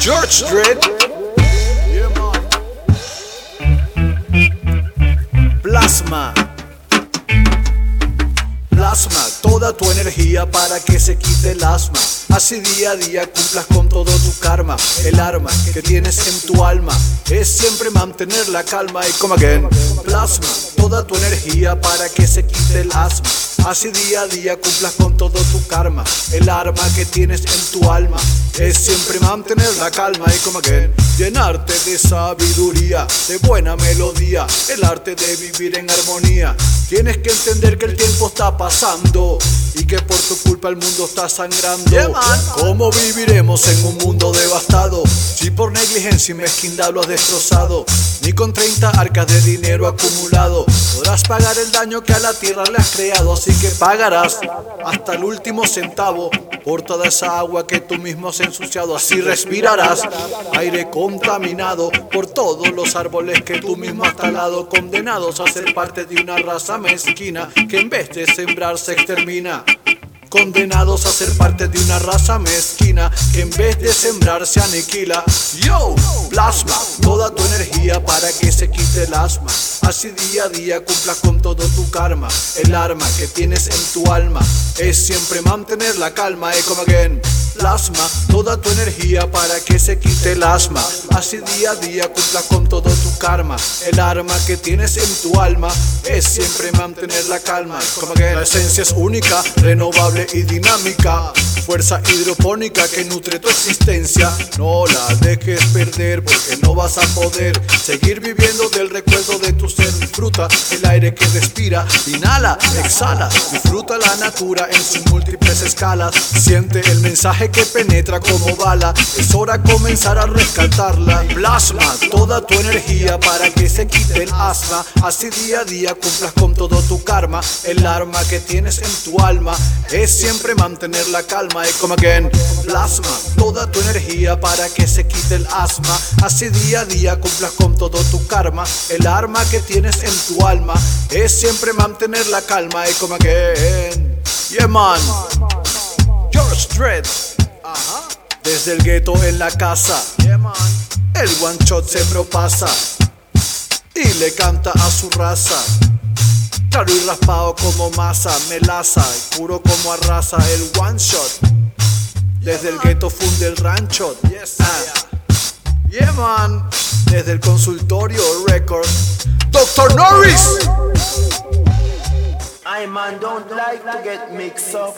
George Dredd. Plasma. Plasma toda tu energía para que se quite el asma. Así día a día cumplas con todo tu karma. El arma que tienes en tu alma es siempre mantener la calma y como again. Plasma toda tu energía para que se quite el asma. Así día a día cumplas con todo tu karma. El arma que tienes en tu alma es siempre mantener la calma y como que llenarte de sabiduría, de buena melodía, el arte de vivir en armonía. Tienes que entender que el tiempo está pasando y que por tu culpa el mundo está sangrando. ¿Cómo viviremos en un mundo devastado si por negligencia y mezquindad lo has destrozado? Ni con 30 arcas de dinero acumulado podrás pagar el daño que a la tierra le has creado, así que pagarás hasta el último centavo por toda esa agua que tú mismo has ensuciado. Así respirarás aire contaminado por todos los árboles que tú mismo has talado, condenados a ser parte de una raza mezquina que en vez de sembrar se extermina condenados a ser parte de una raza mezquina que en vez de sembrar se aniquila. Yo, plasma toda tu energía para que se quite el asma. Así día a día cumplas con todo tu karma. El arma que tienes en tu alma es siempre mantener la calma. Como again, plasma toda tu energía para que se quite el asma. Así día a día cumplas con todo tu karma. El arma que tienes en tu alma es siempre mantener la calma. Como again, la esencia es única, renovable y dinámica. Fuerza hidropónica que nutre tu existencia. No la dejes perder porque no vas a poder seguir viviendo del recuerdo de tu ser. Disfruta el aire que respira, inhala, exhala. Disfruta la natura en sus múltiples escalas. Siente el mensaje que penetra como bala. Es hora comenzar a rescatarla. Plasma toda tu energía para que se quite el asma. Así día a día cumplas con todo tu karma. El arma que tienes en tu alma es siempre mantener la calma y como again plasma toda tu energía para que se quite el asma. Así día a día cumplas con todo tu karma. El arma que tienes en tu alma es siempre mantener la calma y como again yeah man. George Dredd desde el gueto en la casa. El one shot se propasa y le canta a su raza Claro y raspado como masa, melaza, puro como arrasa el one shot. Desde el gueto funde el rancho. Yes, ah. Yeah, man. Desde el consultorio record. Dr. Norris. I man don't like to get mixed up.